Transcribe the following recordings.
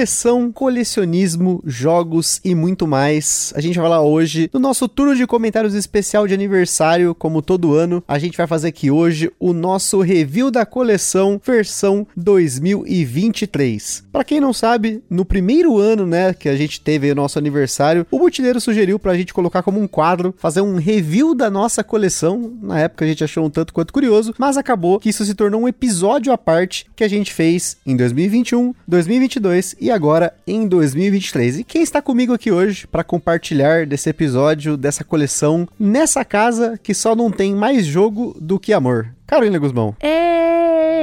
Coleção, colecionismo, jogos e muito mais. A gente vai falar hoje do nosso turno de comentários especial de aniversário, como todo ano. A gente vai fazer aqui hoje o nosso review da coleção versão 2023. Para quem não sabe, no primeiro ano, né, que a gente teve o nosso aniversário, o Butileiro sugeriu pra gente colocar como um quadro, fazer um review da nossa coleção. Na época a gente achou um tanto quanto curioso, mas acabou que isso se tornou um episódio à parte que a gente fez em 2021, 2022 e agora em 2023. E quem está comigo aqui hoje para compartilhar desse episódio, dessa coleção, nessa casa que só não tem mais jogo do que amor? Carolina Guzmão. É,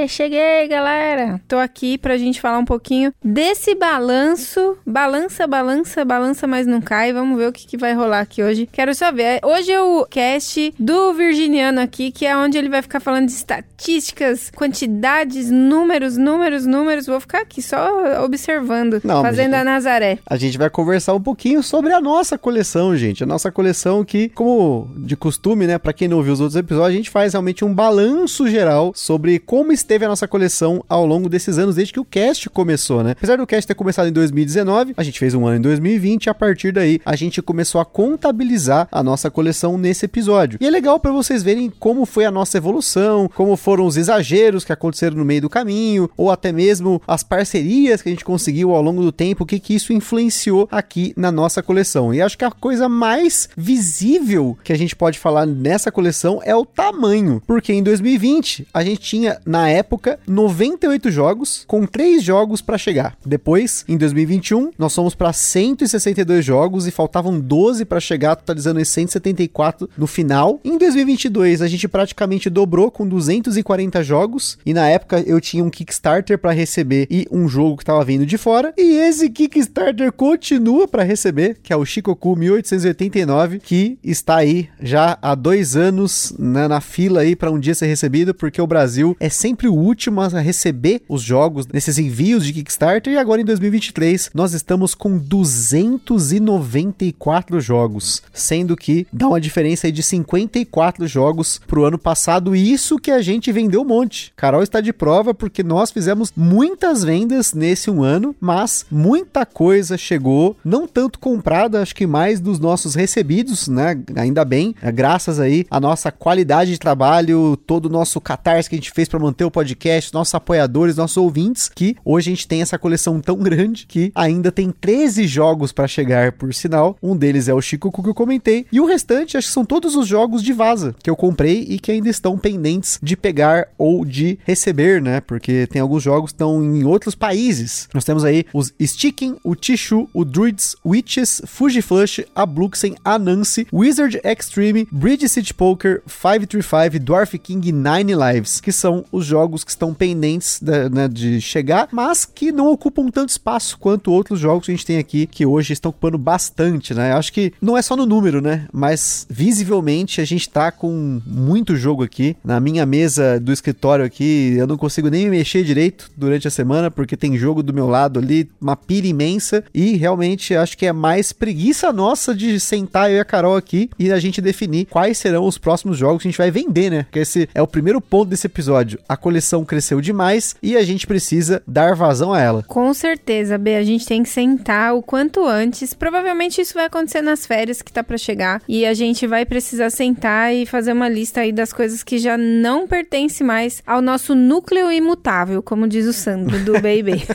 cheguei, galera. Tô aqui pra gente falar um pouquinho desse balanço. Balança, balança, balança, mas não cai. Vamos ver o que, que vai rolar aqui hoje. Quero só ver. Hoje é o cast do Virginiano aqui, que é onde ele vai ficar falando de estatísticas, quantidades, números, números, números. Vou ficar aqui só observando, não, fazendo a Nazaré. A gente vai conversar um pouquinho sobre a nossa coleção, gente. A nossa coleção que, como de costume, né, pra quem não ouviu os outros episódios, a gente faz realmente um balanço balanço geral sobre como esteve a nossa coleção ao longo desses anos, desde que o cast começou, né? Apesar do cast ter começado em 2019, a gente fez um ano em 2020 e a partir daí a gente começou a contabilizar a nossa coleção nesse episódio. E é legal para vocês verem como foi a nossa evolução, como foram os exageros que aconteceram no meio do caminho, ou até mesmo as parcerias que a gente conseguiu ao longo do tempo, o que que isso influenciou aqui na nossa coleção. E acho que a coisa mais visível que a gente pode falar nessa coleção é o tamanho, porque em 2020 2020, a gente tinha, na época, 98 jogos, com 3 jogos para chegar. Depois, em 2021, nós fomos para 162 jogos e faltavam 12 para chegar, totalizando 174 no final. Em 2022, a gente praticamente dobrou com 240 jogos, e na época eu tinha um Kickstarter para receber e um jogo que estava vindo de fora. E esse Kickstarter continua para receber, que é o Shikoku 1889, que está aí já há dois anos né, na fila aí para um dia ser recebido, porque o Brasil é sempre o último a receber os jogos nesses envios de Kickstarter. E agora em 2023 nós estamos com 294 jogos, sendo que dá uma diferença de 54 jogos pro ano passado. E isso que a gente vendeu um monte. Carol está de prova porque nós fizemos muitas vendas nesse um ano, mas muita coisa chegou, não tanto comprada, acho que mais dos nossos recebidos, né? Ainda bem, graças aí à nossa qualidade de trabalho, todo do nosso catarse que a gente fez para manter o podcast, nossos apoiadores, nossos ouvintes, que hoje a gente tem essa coleção tão grande que ainda tem 13 jogos para chegar, por sinal. Um deles é o Chico que eu comentei, e o restante acho que são todos os jogos de vaza que eu comprei e que ainda estão pendentes de pegar ou de receber, né? Porque tem alguns jogos que estão em outros países. Nós temos aí os Sticking, o Tishu, o Druids, Witches, Fujiflush, a Bluxen, a Nancy, Wizard Extreme, Bridge City Poker, 535, Dwarf King Nine Lives, que são os jogos que estão pendentes de, né, de chegar, mas que não ocupam tanto espaço quanto outros jogos que a gente tem aqui, que hoje estão ocupando bastante, né? Acho que não é só no número, né? Mas visivelmente a gente tá com muito jogo aqui. Na minha mesa do escritório aqui, eu não consigo nem me mexer direito durante a semana, porque tem jogo do meu lado ali, uma pilha imensa, e realmente acho que é mais preguiça nossa de sentar eu e a Carol aqui e a gente definir quais serão os próximos jogos que a gente vai vender, né? Porque esse é o primeiro ponto desse episódio. A coleção cresceu demais e a gente precisa dar vazão a ela. Com certeza, B. A gente tem que sentar o quanto antes. Provavelmente isso vai acontecer nas férias que tá para chegar. E a gente vai precisar sentar e fazer uma lista aí das coisas que já não pertencem mais ao nosso núcleo imutável, como diz o Sandro do Baby.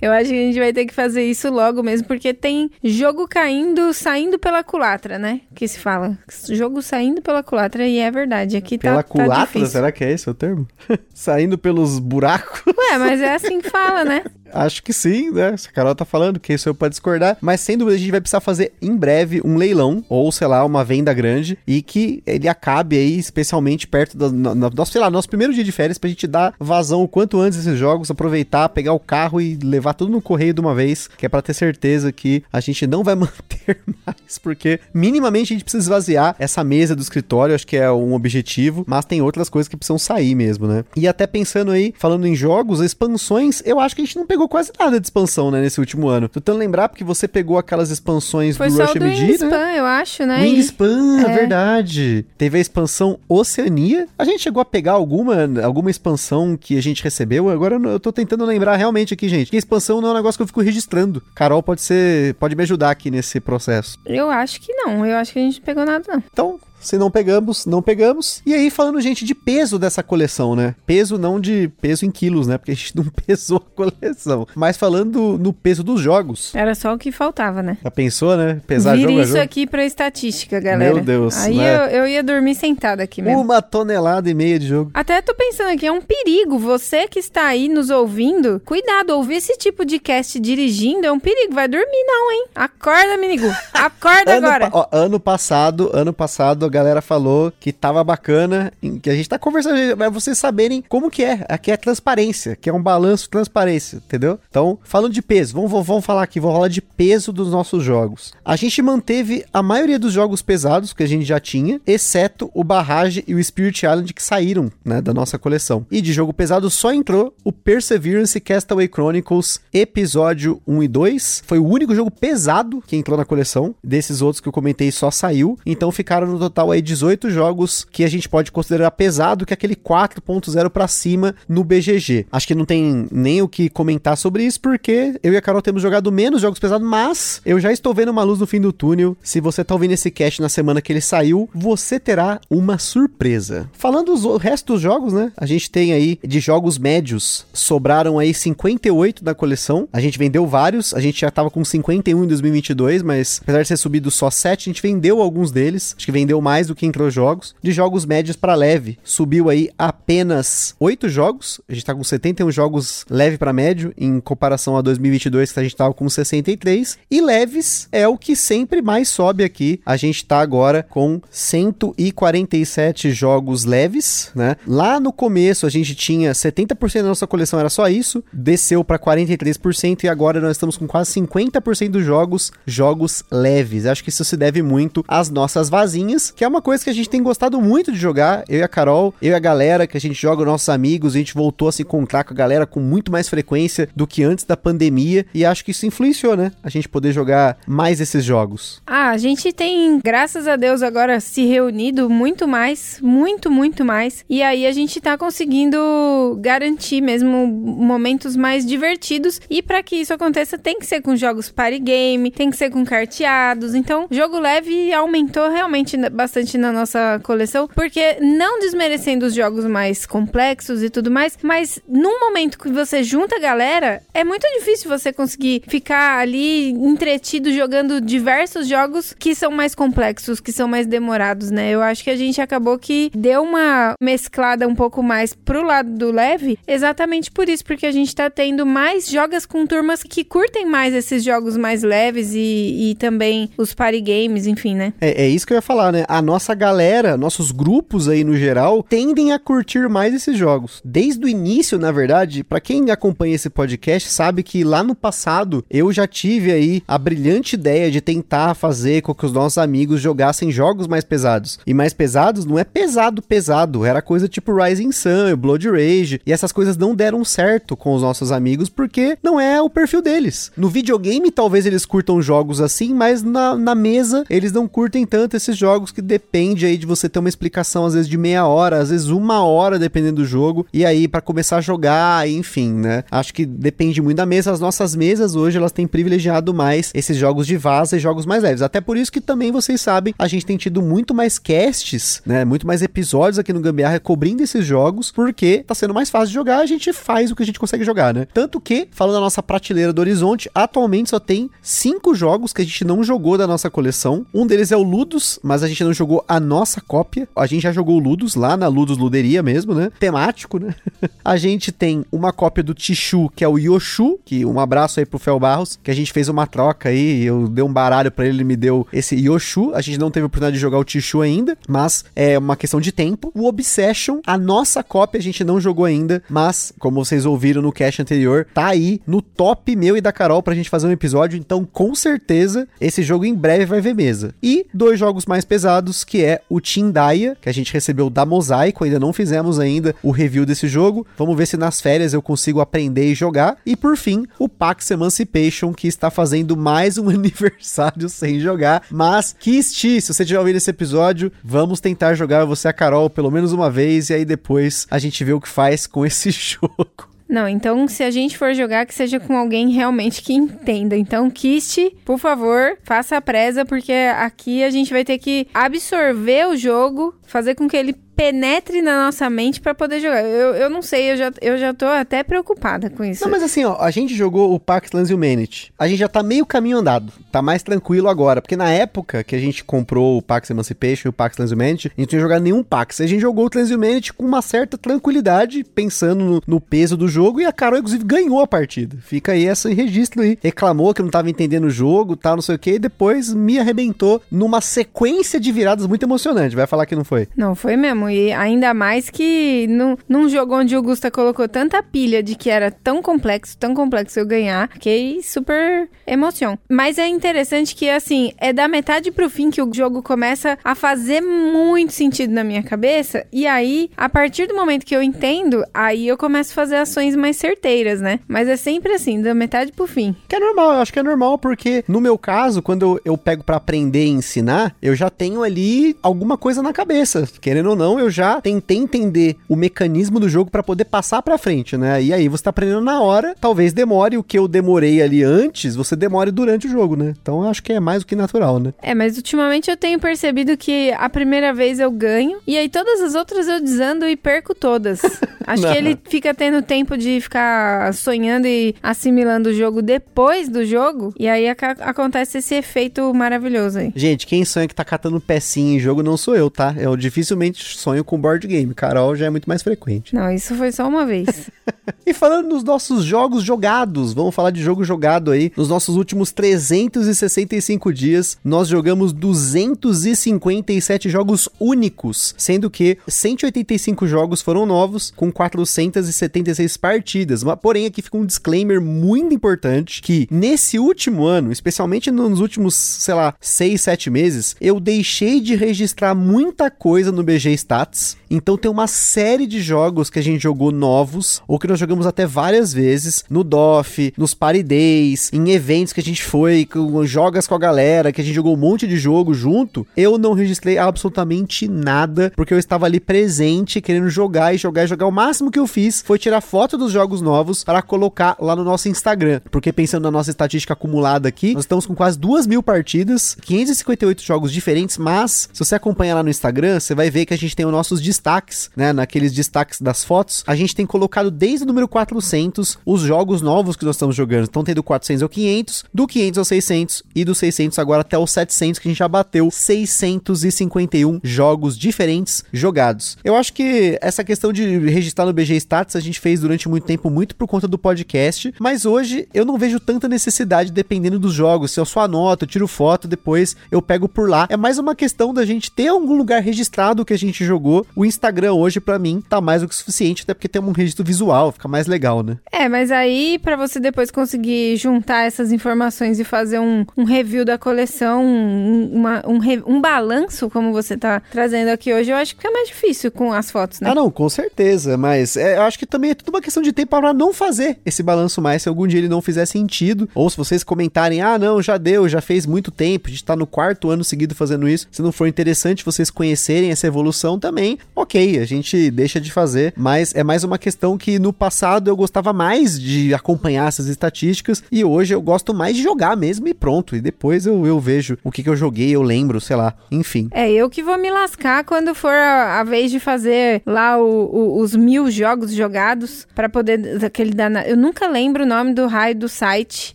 Eu acho que a gente vai ter que fazer isso logo mesmo, porque tem jogo caindo, saindo pela culatra, né? Que se fala. Jogo saindo pela culatra e é verdade. Aqui pela tá, culatra, tá será que é esse o termo? saindo pelos buracos? Ué, mas é assim que fala, né? Acho que sim, né? Se a Carol tá falando, que isso eu pode discordar. Mas sem dúvida a gente vai precisar fazer em breve um leilão, ou sei lá, uma venda grande, e que ele acabe aí, especialmente perto do nosso, sei lá, nosso primeiro dia de férias, pra gente dar vazão o quanto antes desses jogos, aproveitar, pegar o carro e levar tudo no correio de uma vez, que é pra ter certeza que a gente não vai manter mais, porque minimamente a gente precisa esvaziar essa mesa do escritório, acho que é um objetivo, mas tem outras coisas que precisam sair mesmo, né? E até pensando aí, falando em jogos, expansões, eu acho que a gente não pegou quase nada de expansão, né, nesse último ano. Tô tentando lembrar porque você pegou aquelas expansões Foi do Rush MD, Wingspan, né? eu acho, né? E- Wingspan, É. verdade. Teve a expansão Oceania. A gente chegou a pegar alguma, alguma expansão que a gente recebeu. Agora eu tô tentando lembrar realmente aqui, gente. Que expansão não é um negócio que eu fico registrando. Carol pode ser, pode me ajudar aqui nesse processo. Eu acho que não. Eu acho que a gente não pegou nada, não. Então, se não pegamos, não pegamos. E aí, falando, gente, de peso dessa coleção, né? Peso não de peso em quilos, né? Porque a gente não pesou a coleção. Mas falando no peso dos jogos. Era só o que faltava, né? Já pensou, né? Pesar Vira jogo isso jogo. aqui pra estatística, galera. Meu Deus, Aí né? eu, eu ia dormir sentada aqui mesmo. Uma tonelada e meia de jogo. Até tô pensando aqui, é um perigo. Você que está aí nos ouvindo, cuidado, ouvir esse tipo de cast dirigindo é um perigo. Vai dormir, não, hein? Acorda, menigo. Acorda Ano, agora. pa- ó, ano passado, ano passado, galera falou que tava bacana, que a gente tá conversando, mas vocês saberem como que é. Aqui é transparência, que é um balanço transparência, entendeu? Então, falando de peso, vamos, vamos, vamos falar aqui, vamos falar de peso dos nossos jogos. A gente manteve a maioria dos jogos pesados que a gente já tinha, exceto o Barrage e o Spirit Island que saíram, né, da nossa coleção. E de jogo pesado só entrou o Perseverance Castaway Chronicles episódio 1 e 2. Foi o único jogo pesado que entrou na coleção. Desses outros que eu comentei só saiu. Então ficaram no total aí 18 jogos que a gente pode considerar pesado, que é aquele 4.0 pra cima no BGG. Acho que não tem nem o que comentar sobre isso, porque eu e a Carol temos jogado menos jogos pesados, mas eu já estou vendo uma luz no fim do túnel. Se você tá ouvindo esse cast na semana que ele saiu, você terá uma surpresa. Falando os o resto dos jogos, né? A gente tem aí de jogos médios, sobraram aí 58 da coleção. A gente vendeu vários, a gente já tava com 51 em 2022, mas apesar de ser subido só 7, a gente vendeu alguns deles. Acho que vendeu mais do que entrou jogos. De jogos médios pra leve, subiu aí apenas 8 jogos. A gente tá com 71 jogos leve pra médio em comparação a 2022 que a gente tava com 63 e leves é o que sempre mais sobe aqui. A gente tá agora com 147 jogos leves, né? Lá no começo a gente tinha 70% da nossa coleção era só isso, desceu para 43% e agora nós estamos com quase 50% dos jogos jogos leves. Acho que isso se deve muito às nossas vazinhas, que é uma coisa que a gente tem gostado muito de jogar. Eu e a Carol, eu e a galera que a gente joga, nossos amigos, a gente voltou a se encontrar com a galera com muito mais frequência do que antes da pandemia e acho que isso influenciou, né? A gente poder jogar mais esses jogos. Ah, a gente tem, graças a Deus, agora se reunido muito mais, muito, muito mais. E aí a gente tá conseguindo garantir mesmo momentos mais divertidos. E pra que isso aconteça, tem que ser com jogos party game, tem que ser com carteados. Então, jogo leve aumentou realmente na- bastante na nossa coleção, porque não desmerecendo os jogos mais complexos e tudo mais, mas num momento que você junta a galera, é muito difícil você conseguir ficar ali entretido jogando diversos jogos que são mais complexos, que são mais demorados, né? Eu acho que a gente acabou que deu uma mesclada um pouco mais pro lado do leve, exatamente por isso, porque a gente tá tendo mais jogas com turmas que curtem mais esses jogos mais leves e, e também os party games, enfim, né? É, é isso que eu ia falar, né? A nossa galera, nossos grupos aí no geral, tendem a curtir mais esses jogos. Desde o início, na verdade, pra quem acompanha esse podcast, sabe que lá no passado eu já tive aí a brilhante ideia de tentar fazer com que os nossos amigos jogassem jogos mais pesados. E mais pesados não é pesado, pesado. Era coisa tipo Rising Sun, Blood Rage. E essas coisas não deram certo com os nossos amigos porque não é o perfil deles. No videogame, talvez eles curtam jogos assim, mas na, na mesa eles não curtem tanto esses jogos que depende aí de você ter uma explicação, às vezes de meia hora, às vezes uma hora, dependendo do jogo. E aí, pra começar a jogar, enfim, né? Acho que depende muito da mesa. As nossas mesas hoje, elas têm privilegiado mais esses jogos de vaza e jogos mais leves. Até por isso que também vocês sabem, a gente tem tido muito mais casts, né? Muito mais episódios aqui no Gambiarra cobrindo esses jogos, porque tá sendo mais fácil de jogar, a gente faz o que a gente consegue jogar, né? Tanto que, falando da nossa prateleira do Horizonte, atualmente só tem cinco jogos que a gente não jogou da nossa coleção. Um deles é o Ludus, mas a gente não jogou a nossa cópia. A gente já jogou Ludus lá na Ludus Luderia mesmo, né? Temático, né? a gente tem uma cópia do Tichu, que é o Yoshu, que um abraço aí pro Fel Barros, que a gente fez uma troca aí, eu dei um baralho pra ele, ele me deu esse Yoshu. A gente não teve a oportunidade de jogar o Tichu ainda, mas é uma questão de tempo. O Obsession, a nossa cópia a gente não jogou ainda, mas como vocês ouviram no cast anterior, tá aí no top meu e da Carol pra gente fazer um episódio, então com certeza esse jogo em breve vai ver mesa. E dois jogos mais pesados jogados, que é o Team Daya, que a gente recebeu da Mosaico, ainda não fizemos ainda o review desse jogo. Vamos ver se nas férias eu consigo aprender e jogar. E por fim, o Pax Emancipation, que está fazendo mais um aniversário sem jogar. Mas, Kisti, se você estiver ouvindo esse episódio, vamos tentar jogar você a Carol pelo menos uma vez, e aí depois a gente vê o que faz com esse jogo. Não, então se a gente for jogar, que seja com alguém realmente que entenda. Então, Kist, por favor, faça a presa, porque aqui a gente vai ter que absorver o jogo, fazer com que ele penetre na nossa mente para poder jogar. Eu, eu não sei, eu já, eu já tô até preocupada com isso. Não, mas assim, ó, a gente jogou o Pax Lands Humanity. A gente já tá meio caminho andado. Tá mais tranquilo agora. Porque na época que a gente comprou o Pax Emancipation e o Pax Lands Humanity, a gente não tinha jogado nenhum Pax. A gente jogou o Lands Humanity com uma certa tranquilidade, pensando no, no, peso do jogo. E a Carol, inclusive, ganhou a partida. Fica aí esse registro aí. Reclamou que não tava entendendo o jogo, tal, não sei o que. E depois me arrebentou numa sequência de viradas muito emocionante. Vai falar que não foi? Não, foi mesmo. E ainda mais que num, num jogo onde o Gusta colocou tanta pilha de que era tão complexo, tão complexo eu ganhar, fiquei super emoção. Mas é interessante que, assim, é da metade pro fim que o jogo começa a fazer muito sentido na minha cabeça. E aí, a partir do momento que eu entendo, aí eu começo a fazer ações mais certeiras, né? Mas é sempre assim, da metade pro fim. Que é normal, eu acho que é normal, porque no meu caso, quando eu, eu pego para aprender e ensinar, eu já tenho ali alguma coisa na cabeça. Querendo ou não, eu já tentei entender o mecanismo do jogo para poder passar para frente, né? E aí você tá aprendendo na hora, talvez demore o que eu demorei ali antes, você demore durante o jogo, né? Então eu acho que é mais do que natural, né? É, mas ultimamente eu tenho percebido que a primeira vez eu ganho e aí todas as outras eu desando e perco todas. Acho que ele fica tendo tempo de ficar sonhando e assimilando o jogo depois do jogo e aí acontece esse efeito maravilhoso aí. Gente, quem sonha que tá catando pecinha em jogo não sou eu, tá? Eu dificilmente sonho com board game. Carol já é muito mais frequente. Não, isso foi só uma vez. e falando nos nossos jogos jogados, vamos falar de jogo jogado aí. Nos nossos últimos 365 dias, nós jogamos 257 jogos únicos, sendo que 185 jogos foram novos, com 476 partidas. Porém, aqui fica um disclaimer muito importante que nesse último ano, especialmente nos últimos, sei lá, 6, 7 meses, eu deixei de registrar muita coisa no BG Stats então tem uma série de jogos que a gente jogou novos, ou que nós jogamos até várias vezes, no DOF, nos Party Days, em eventos que a gente foi, com, jogas com a galera, que a gente jogou um monte de jogo junto. Eu não registrei absolutamente nada, porque eu estava ali presente, querendo jogar e jogar e jogar. O máximo que eu fiz foi tirar foto dos jogos novos para colocar lá no nosso Instagram. Porque pensando na nossa estatística acumulada aqui, nós estamos com quase duas mil partidas, 558 jogos diferentes, mas se você acompanhar lá no Instagram, você vai ver que a gente tem os nossos destaques, né, naqueles destaques das fotos, a gente tem colocado desde o número 400 os jogos novos que nós estamos jogando. Então tem do 400 ao 500, do 500 ao 600 e do 600 agora até o 700 que a gente já bateu 651 jogos diferentes jogados. Eu acho que essa questão de registrar no BG Stats a gente fez durante muito tempo muito por conta do podcast, mas hoje eu não vejo tanta necessidade dependendo dos jogos. Se eu só anoto, eu tiro foto, depois eu pego por lá. É mais uma questão da gente ter algum lugar registrado que a gente jogou. O o Instagram hoje, para mim, tá mais do que suficiente, até porque tem um registro visual, fica mais legal, né? É, mas aí, para você depois conseguir juntar essas informações e fazer um, um review da coleção, um, uma, um, um balanço, como você tá trazendo aqui hoje, eu acho que é mais difícil com as fotos, né? Ah, não, com certeza, mas é, eu acho que também é tudo uma questão de tempo para não fazer esse balanço mais, se algum dia ele não fizer sentido, ou se vocês comentarem, ah, não, já deu, já fez muito tempo, a gente tá no quarto ano seguido fazendo isso, se não for interessante vocês conhecerem essa evolução também, ok, a gente deixa de fazer, mas é mais uma questão que no passado eu gostava mais de acompanhar essas estatísticas e hoje eu gosto mais de jogar mesmo e pronto. E depois eu, eu vejo o que, que eu joguei, eu lembro, sei lá, enfim. É, eu que vou me lascar quando for a, a vez de fazer lá o, o, os mil jogos jogados para poder daquele dana... Eu nunca lembro o nome do raio do site.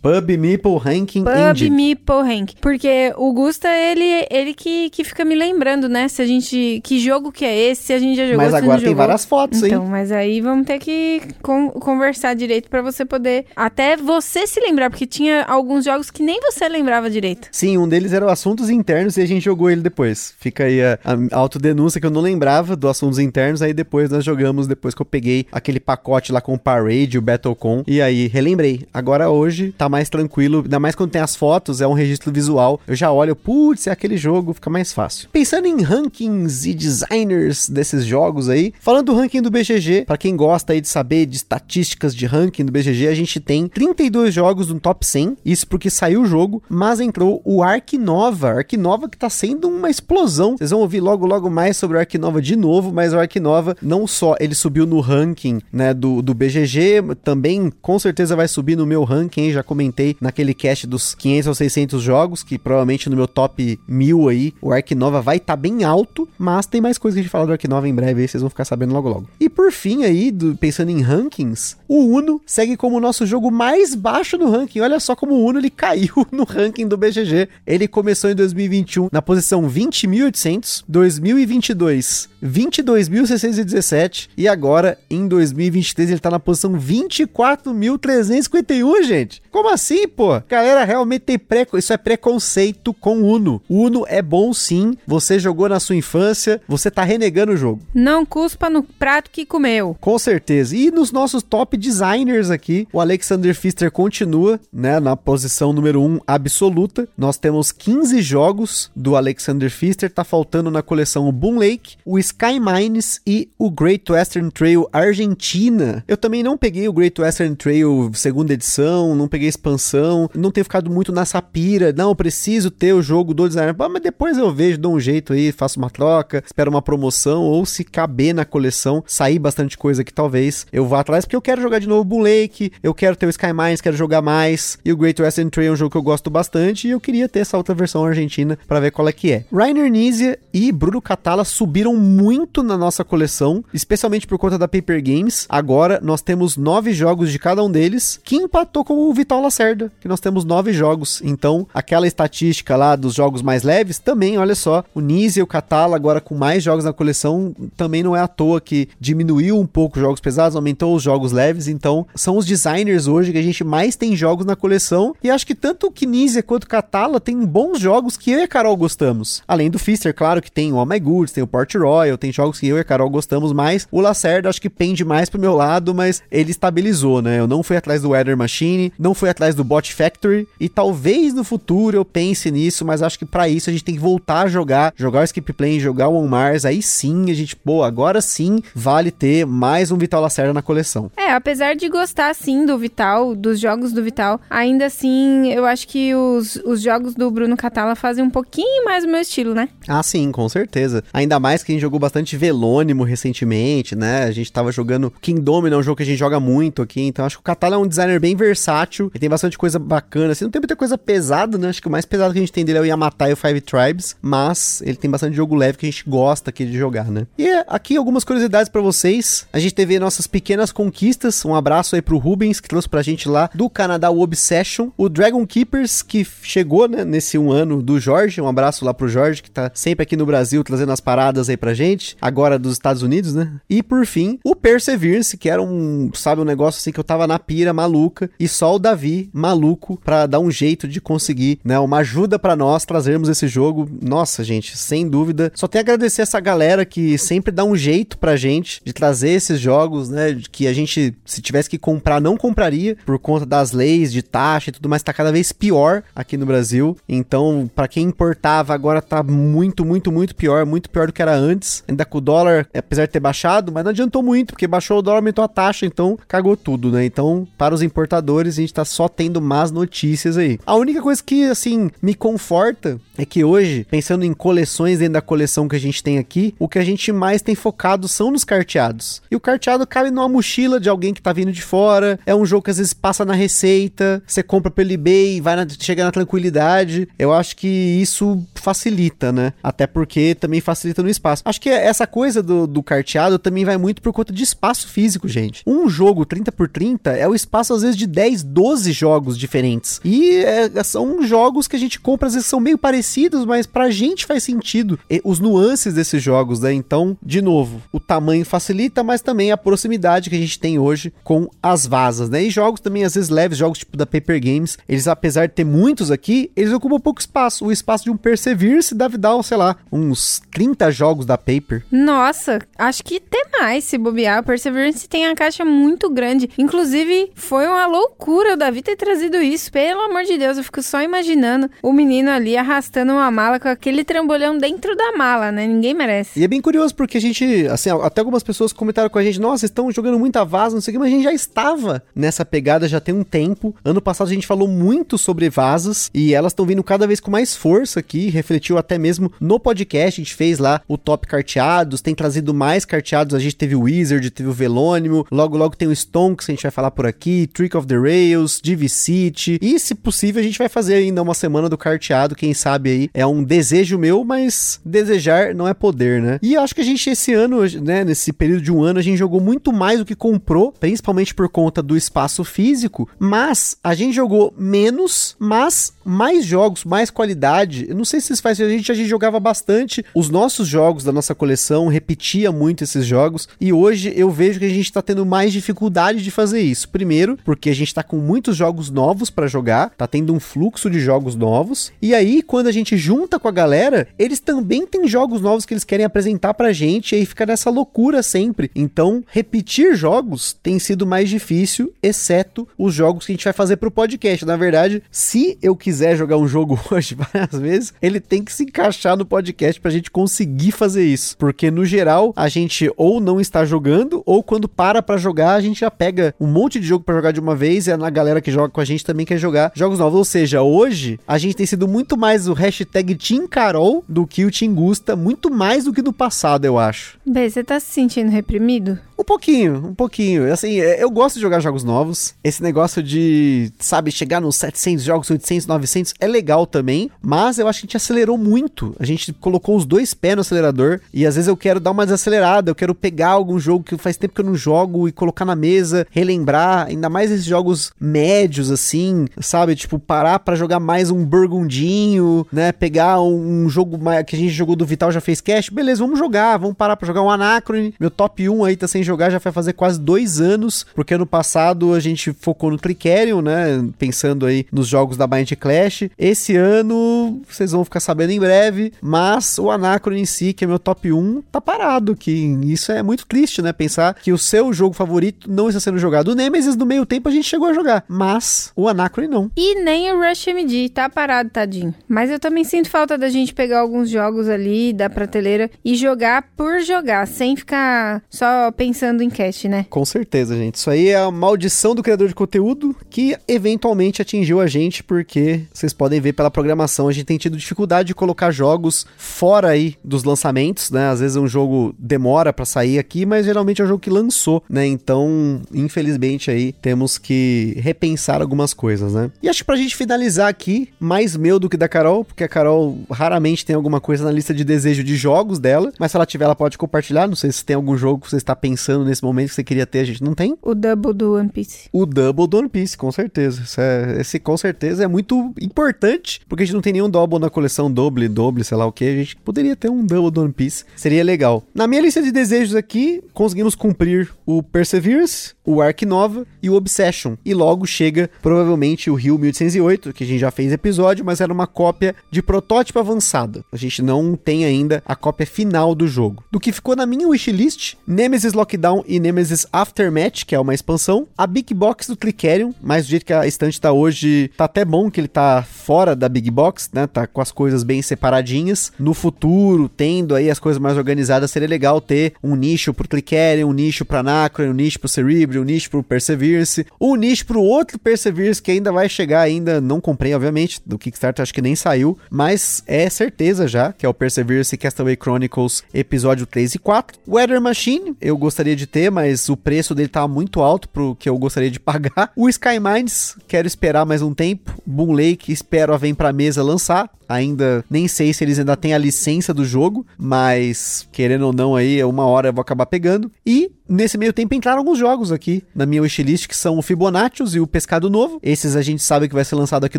Pub Meeple Ranking Pub Meeple Ranking. Porque o Gusta, ele, ele que, que fica me lembrando, né? Se a gente. Que jogo que é esse? Se a gente já jogou, Mas agora tem jogou. várias fotos, Então, hein? mas aí vamos ter que con- conversar direito pra você poder até você se lembrar, porque tinha alguns jogos que nem você lembrava direito. Sim, um deles era o Assuntos Internos e a gente jogou ele depois. Fica aí a, a autodenúncia que eu não lembrava do Assuntos Internos, aí depois nós jogamos, depois que eu peguei aquele pacote lá com o Parade, o Battlecon, e aí relembrei. Agora hoje tá mais tranquilo, ainda mais quando tem as fotos, é um registro visual. Eu já olho, putz, é aquele jogo, fica mais fácil. Pensando em rankings e designers desses jogos aí, falando do ranking do BGG, pra quem gosta aí de saber de estatísticas de ranking do BGG, a gente tem 32 jogos no top 100, isso porque saiu o jogo, mas entrou o Ark Nova, Ark Nova que tá sendo uma explosão. Vocês vão ouvir logo logo mais sobre o Ark Nova de novo, mas o Ark Nova não só ele subiu no ranking, né, do, do BGG, também com certeza vai subir no meu ranking, já comentei naquele cast dos 500 ou 600 jogos, que provavelmente no meu top 1000 aí, o Ark Nova vai estar tá bem alto, mas tem mais coisa que a gente falar do Ark Nova em breve aí, vocês vão ficar sabendo logo logo. E por fim aí, do- pensando em rankings, o Uno segue como o nosso jogo mais baixo no ranking. Olha só como o Uno ele caiu no ranking do BGG. Ele começou em 2021 na posição 20.800, 2022 22.617 e agora em 2023 ele tá na posição 24.351, gente. Como assim, pô? Galera, realmente tem pré... isso é preconceito com Uno. Uno é bom sim, você jogou na sua infância, você tá renegando o jogo. Não cuspa no prato que comeu. Com certeza. E nos nossos top designers aqui, o Alexander Pfister continua, né, na posição número 1 absoluta. Nós temos 15 jogos do Alexander Pfister, tá faltando na coleção o Boom Lake, o Sky Mines e o Great Western Trail Argentina. Eu também não peguei o Great Western Trail segunda edição, não peguei expansão, não tenho ficado muito nessa pira. Não, preciso ter o jogo do designer. Ah, mas depois eu vejo, dou um jeito aí, faço uma troca, espero uma promoção ou se caber na coleção, sair bastante coisa que talvez eu vá atrás, porque eu quero jogar de novo o Lake, eu quero ter o Sky Mines, quero jogar mais. E o Great Western Trail é um jogo que eu gosto bastante e eu queria ter essa outra versão argentina para ver qual é que é. Rainer Nizia e Bruno Catala subiram muito na nossa coleção, especialmente por conta da Paper Games. Agora nós temos nove jogos de cada um deles, que empatou com o Vital Lacerda, que nós temos nove jogos. Então, aquela estatística lá dos jogos mais leves, também, olha só, o Nizia e o Catala agora com mais jogos na coleção, também não é à toa que diminuiu um pouco os jogos pesados, aumentou os jogos leves, então são os designers hoje que a gente mais tem jogos na coleção, e acho que tanto o Kinesia quanto o Catala tem bons jogos que eu e a Carol gostamos. Além do Fister, claro que tem o All My Goods, tem o Port Royal, tem jogos que eu e a Carol gostamos mais. O Lacerda acho que pende mais pro meu lado, mas ele estabilizou, né? Eu não fui atrás do Weather Machine, não fui atrás do Bot Factory, e talvez no futuro eu pense nisso, mas acho que para isso a gente tem que voltar a jogar, jogar o Skip Plane, jogar o On Mars, aí sim a gente, pô, agora sim vale ter mais um Vital Lacerda na coleção. É, apesar de gostar sim do Vital, dos jogos do Vital, ainda assim eu acho que os, os jogos do Bruno Catala fazem um pouquinho mais o meu estilo, né? Ah, sim, com certeza. Ainda mais que a gente jogou bastante Velônimo recentemente, né? A gente tava jogando King Domino, é um jogo que a gente joga muito aqui, então acho que o Catala é um designer bem versátil e tem bastante coisa bacana. Assim, não tem muita coisa pesada, né? Acho que o mais pesado que a gente tem dele é o Yamatai e o Five Tribes, mas ele tem bastante jogo leve que a gente gosta aqui de jogar, né? E é, aqui algumas curiosidades pra vocês. A gente teve nossas pequenas conquistas. Um abraço aí pro Rubens, que trouxe pra gente lá do Canadá o Obsession. O Dragon Keepers, que chegou, né, nesse um ano do Jorge. Um abraço lá pro Jorge, que tá sempre aqui no Brasil trazendo as paradas aí pra gente. Agora dos Estados Unidos, né? E por fim, o Perseverance, que era um, sabe, um negócio assim que eu tava na pira maluca. E só o Davi, maluco, pra dar um jeito de conseguir, né, uma ajuda pra nós trazermos esse jogo. Nossa, gente, sem dúvida. Só tenho a agradecer essa galera que sempre dá um jeito pra gente de trazer esses jogos, né? Que a gente, se tivesse que comprar, não compraria por conta das leis de taxa e tudo mais, tá cada vez pior aqui no Brasil. Então, pra quem importava, agora tá muito, muito, muito pior, muito pior do que era antes. Ainda com o dólar, apesar de ter baixado, mas não adiantou muito, porque baixou o dólar, aumentou a taxa, então cagou tudo, né? Então, para os importadores, a gente tá só tendo más notícias aí. A única coisa que, assim, me conforta é que hoje, pensando em coleções dentro da coleção que a gente tem aqui, o que a gente mais tem focado são nos carteados. E o carteado cabe numa mochila de alguém que tá vindo de fora, é um jogo que às vezes passa na receita, você compra pelo eBay, vai na, chega na tranquilidade. Eu acho que isso facilita, né? Até porque também facilita no espaço. Acho que essa coisa do, do carteado também vai muito por conta de espaço físico, gente. Um jogo 30 por 30 é o espaço, às vezes, de 10, 12 jogos diferentes. E é, são jogos que a gente compra, às vezes são meio parecidos, mas pra gente faz sentido os nuances desses jogos, né? Então, de novo, o tamanho facilita, mas também a proximidade que a gente tem hoje com as vasas, né? E jogos também, às vezes, leves, jogos tipo da Paper Games, eles, apesar de ter muitos aqui, eles ocupam pouco espaço. O espaço de um Perseverance deve dar, sei lá, uns 30 jogos da Paper. Nossa, acho que tem mais se bobear. O Perseverance tem a caixa muito grande. Inclusive, foi uma loucura o Davi ter trazido isso. Pelo amor de Deus, eu fico só imaginando o menino ali arrastando uma mala com aquele trambolhão dentro da mala, né? Ninguém merece. E é bem curioso porque a gente, assim, até algumas pessoas comentaram com a gente: nossa, estão jogando muita vaza, não sei o que, mas a gente já estava nessa pegada já tem um tempo. Ano passado a gente falou muito sobre vazas e elas estão vindo cada vez com mais força aqui. Refletiu até mesmo no podcast. A gente fez lá o top carteados, tem trazido mais carteados. A gente teve o Wizard, teve o Velônimo, logo logo tem o Stonks, a gente vai falar por aqui, Trick of the Rails, Divi City. E se possível, a gente vai fazer ainda uma semana do carteado, quem sabe aí. É um desejo meu, mas desejar não é poder, né? E acho que a gente esse ano, né, nesse período de um ano, a gente jogou muito mais do que comprou, principalmente por conta do espaço físico, mas a gente jogou menos, mas mais jogos, mais qualidade. Eu não sei se isso faz a gente, a gente jogava bastante os nossos jogos da nossa coleção, repetia muito esses jogos, e hoje eu vejo que a gente tá tendo mais dificuldade de fazer isso. Primeiro, porque a gente tá com muitos jogos novos para jogar, tá tendo um fluxo de jogos novos, e aí quando a gente junta com a galera, eles também têm jogos novos que eles querem apresentar pra gente, e aí fica nessa loucura sempre. Então, repetir jogos tem sido mais difícil, exceto os jogos que a gente vai fazer pro podcast. Na verdade, se eu quiser jogar um jogo hoje várias vezes, ele tem que se encaixar no podcast pra gente conseguir fazer isso. Porque no geral, a gente ou não está jogando, ou quando para pra jogar, a gente já pega um monte de jogo para jogar de uma vez e a galera que joga com a gente também quer jogar jogos novos. Ou seja, hoje a gente tem sido muito mais o hashtag Team Carol do que o Team Gusta, muito mais do que no passado, eu acho. Bê, você tá se sentindo reprimido? Um pouquinho, um pouquinho. Assim, é, eu gosto de jogar jogos novos. Esse negócio de, sabe, chegar nos 700 jogos, 800, 900 é legal também, mas eu acho que a gente acelerou muito. A gente colocou os dois pés no acelerador e às vezes eu quero dar uma desacelerada, eu quero pegar algum jogo que faz tempo que eu não jogo e colocar na mesa, relembrar, ainda mais esses jogos médios assim, sabe? Tipo, parar para jogar mais um burgundinho, né? Pegar um, jogo que a gente jogou do Vital já fez cash, beleza, vamos jogar, vamos parar para jogar um Anacrone. Meu top 1 aí tá sem jogar já vai fazer quase dois anos, porque ano passado a gente focou no Clickerion, né? Pensando aí nos jogos da Bind Clash. Esse ano, vocês vão ficar sabendo em breve, mas o Anacron em si, que é meu top 1, tá parado, que isso é muito triste, né? Pensar que o seu jogo favorito não está sendo jogado. O Nemesis, no meio tempo, a gente chegou a jogar, mas o Anacron não. E nem o Rush MD, tá parado, tadinho. Mas eu também sinto falta da gente pegar alguns jogos ali da prateleira e jogar por jogar, sem ficar só pensando em cash, né? Com certeza, gente. Isso aí é a maldição do criador de conteúdo que eventualmente atingiu a gente, porque vocês podem ver pela programação, a gente tem tido dificuldade de colocar jogos fora aí dos lançamentos, né? Às vezes um jogo demora para sair aqui, mas geralmente é um jogo que lançou, né? Então, infelizmente aí temos que repensar algumas coisas, né? E acho que pra gente finalizar aqui, mais meu do que da Carol, porque a Carol raramente tem alguma coisa na lista de desejo de jogos dela, mas se ela tiver, ela pode compartilhar. Não sei se tem algum jogo que você está pensando nesse momento que você queria ter, a gente não tem. O Double do One Piece. O Double do One Piece, com certeza. É, esse com certeza é muito importante, porque a gente não tem nenhum Double na coleção Double, Double, sei lá o que. A gente poderia ter um Double do One Piece. Seria legal. Na minha lista de desejos aqui, conseguimos cumprir o Perseverance, o Ark Nova e o Obsession. E logo chega, provavelmente, o Rio 1808, que a gente já fez episódio, mas era uma cópia de protótipo avançada. A gente não tem ainda a cópia final do jogo. Do que ficou na minha wishlist, Nemesis Lockdown e Nemesis Aftermath, que é uma expansão, a Big Box do Clickerion, mas do jeito que a estante tá hoje, tá até bom que ele tá fora da Big Box, né? Tá com as coisas bem separadinhas. No futuro, tendo aí as coisas mais organizadas, seria legal ter um nicho pro Clickerion, um nicho pra Anacron, um nicho pro Cerebro, um nicho pro Perseverance, um nicho pro outro Perseverance que ainda vai chegar ainda, não comprei obviamente, do Kickstarter acho que nem saiu, mas é certeza já que é o Perseverance Castaway Chronicles episódio 3 e 4. Weather Machine, eu gostaria de ter, mas o preço dele tá muito alto pro que eu gostaria de pagar. O Sky Mines, quero esperar mais um tempo. Boom Lake, espero a Vem pra mesa lançar. Ainda nem sei se eles ainda têm a licença do jogo, mas querendo ou não aí, uma hora eu vou acabar pegando. E Nesse meio tempo entraram alguns jogos aqui na minha wishlist, que são o Fibonaccios e o Pescado Novo. Esses a gente sabe que vai ser lançado aqui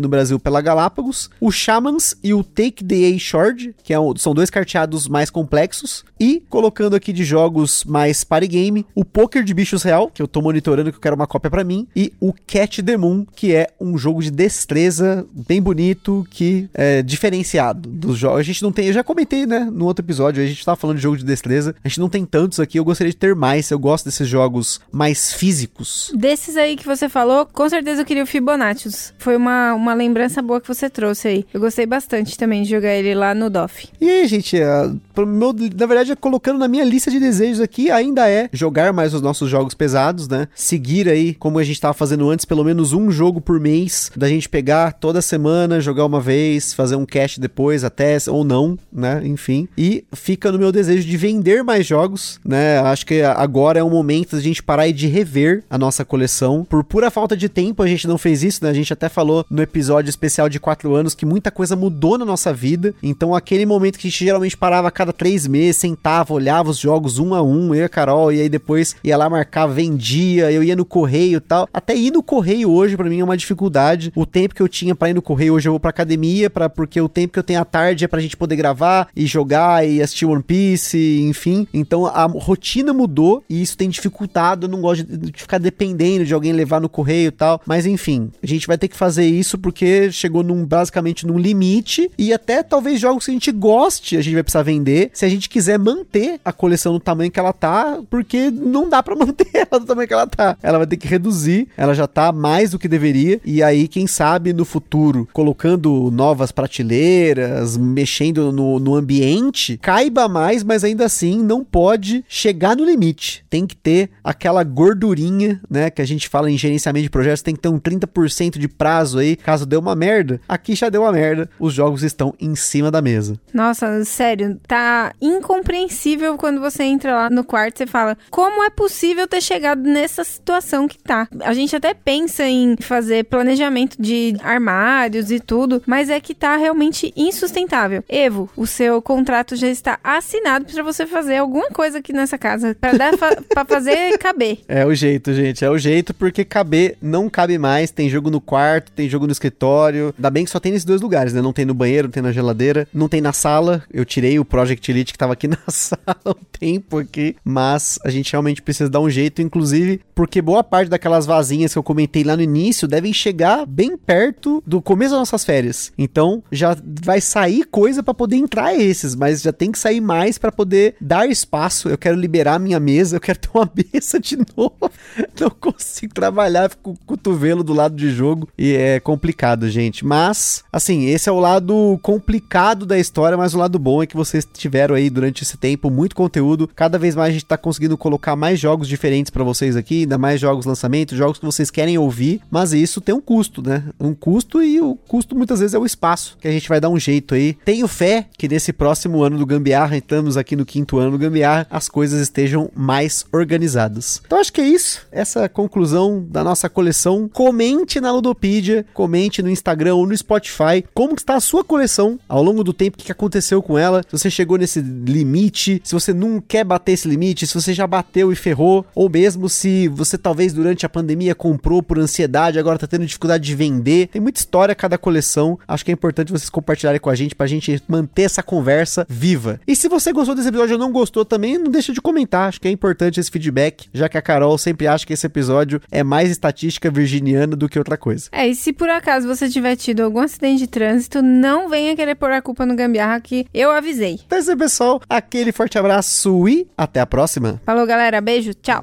no Brasil pela Galápagos. O Shamans e o Take the A Short, que é um, são dois carteados mais complexos. E colocando aqui de jogos mais party game, o Poker de Bichos Real, que eu tô monitorando que eu quero uma cópia para mim. E o Cat the Moon, que é um jogo de destreza bem bonito, que é diferenciado dos jogos. A gente não tem, eu já comentei, né, no outro episódio, a gente tava falando de jogo de destreza. A gente não tem tantos aqui, eu gostaria de ter mais. Eu gosto desses jogos mais físicos. Desses aí que você falou, com certeza eu queria o Fibonaccios. Foi uma, uma lembrança boa que você trouxe aí. Eu gostei bastante também de jogar ele lá no DOF. E aí, gente, uh, meu, na verdade, colocando na minha lista de desejos aqui, ainda é jogar mais os nossos jogos pesados, né? Seguir aí, como a gente estava fazendo antes, pelo menos um jogo por mês, da gente pegar toda semana, jogar uma vez, fazer um cache depois, até, ou não, né? Enfim. E fica no meu desejo de vender mais jogos, né? Acho que agora é o momento da gente parar e de rever a nossa coleção. Por pura falta de tempo, a gente não fez isso, né? A gente até falou no episódio especial de 4 anos que muita coisa mudou na nossa vida. Então, aquele momento que a gente geralmente parava a cada três meses, sentava, olhava os jogos um a um, eu e a Carol, e aí depois ia lá marcar, vendia, eu ia no correio e tal. Até ir no correio hoje, para mim, é uma dificuldade. O tempo que eu tinha para ir no correio, hoje eu vou pra academia, pra, porque o tempo que eu tenho à tarde é pra gente poder gravar e jogar e assistir One Piece, enfim. Então, a rotina mudou e isso tem dificultado. Eu não gosto de, ficar dependendo de alguém levar no correio e tal. Mas enfim, a gente vai ter que fazer isso porque chegou num, basicamente num limite. E até talvez jogos que a gente goste, a gente vai precisar vender. Se a gente quiser manter a coleção no tamanho que ela tá, porque não dá para manter ela do tamanho que ela tá. Ela vai ter que reduzir. Ela já tá mais do que deveria. E aí, quem sabe no futuro, colocando novas prateleiras, mexendo no, no ambiente, caiba mais, mas ainda assim não pode chegar no limite tem que ter aquela gordurinha, né? Que a gente fala em gerenciamento de projetos, tem que ter um 30% de prazo aí, caso dê uma merda. Aqui já deu uma merda, os jogos estão em cima da mesa. Nossa, sério, tá incompreensível quando você entra lá no quarto e fala: como é possível ter chegado nessa situação que tá? A gente até pensa em fazer planejamento de armários e tudo, mas é que tá realmente insustentável. Evo, o seu contrato já está assinado para você fazer alguma coisa aqui nessa casa, para dar pra fazer caber. É o jeito, gente. É o jeito, porque caber não cabe mais. Tem jogo no quarto, tem jogo no escritório. Ainda bem que só tem nesses dois lugares, né? Não tem no banheiro, não tem na geladeira, não tem na sala. Eu tirei o Project Elite que tava aqui na sala um tempo aqui. Mas a gente realmente precisa dar um jeito, inclusive, porque boa parte daquelas vasinhas que eu comentei lá no início devem chegar bem perto do começo das nossas férias. Então já vai sair coisa para poder entrar esses, mas já tem que sair mais para poder dar espaço. Eu quero liberar minha mesa, eu quero quero ter uma mesa de novo. Não consigo trabalhar, fico com o cotovelo do lado de jogo e é complicado, gente. Mas, assim, esse é o lado complicado da história, mas o lado bom é que vocês tiveram aí durante esse tempo muito conteúdo. Cada vez mais a gente tá conseguindo colocar mais jogos diferentes para vocês aqui, ainda mais jogos lançamento, jogos que vocês querem ouvir, mas isso tem um custo, né? Um custo e o custo muitas vezes é o espaço, que a gente vai dar um jeito aí. Tenho fé que nesse próximo ano do Gambiarra, estamos aqui no quinto ano do Gambiarra, as coisas estejam mais organizados. Então acho que é isso, essa conclusão da nossa coleção. Comente na Ludopedia, comente no Instagram ou no Spotify como está a sua coleção ao longo do tempo, o que aconteceu com ela, se você chegou nesse limite, se você não quer bater esse limite, se você já bateu e ferrou, ou mesmo se você talvez durante a pandemia comprou por ansiedade, agora tá tendo dificuldade de vender. Tem muita história cada coleção. Acho que é importante vocês compartilharem com a gente pra gente manter essa conversa viva. E se você gostou desse episódio ou não gostou também, não deixa de comentar. Acho que é importante esse feedback, já que a Carol sempre acha que esse episódio é mais estatística virginiana do que outra coisa. É, e se por acaso você tiver tido algum acidente de trânsito, não venha querer pôr a culpa no gambiarra que eu avisei. Então é isso aí, pessoal. Aquele forte abraço e até a próxima. Falou, galera. Beijo. Tchau.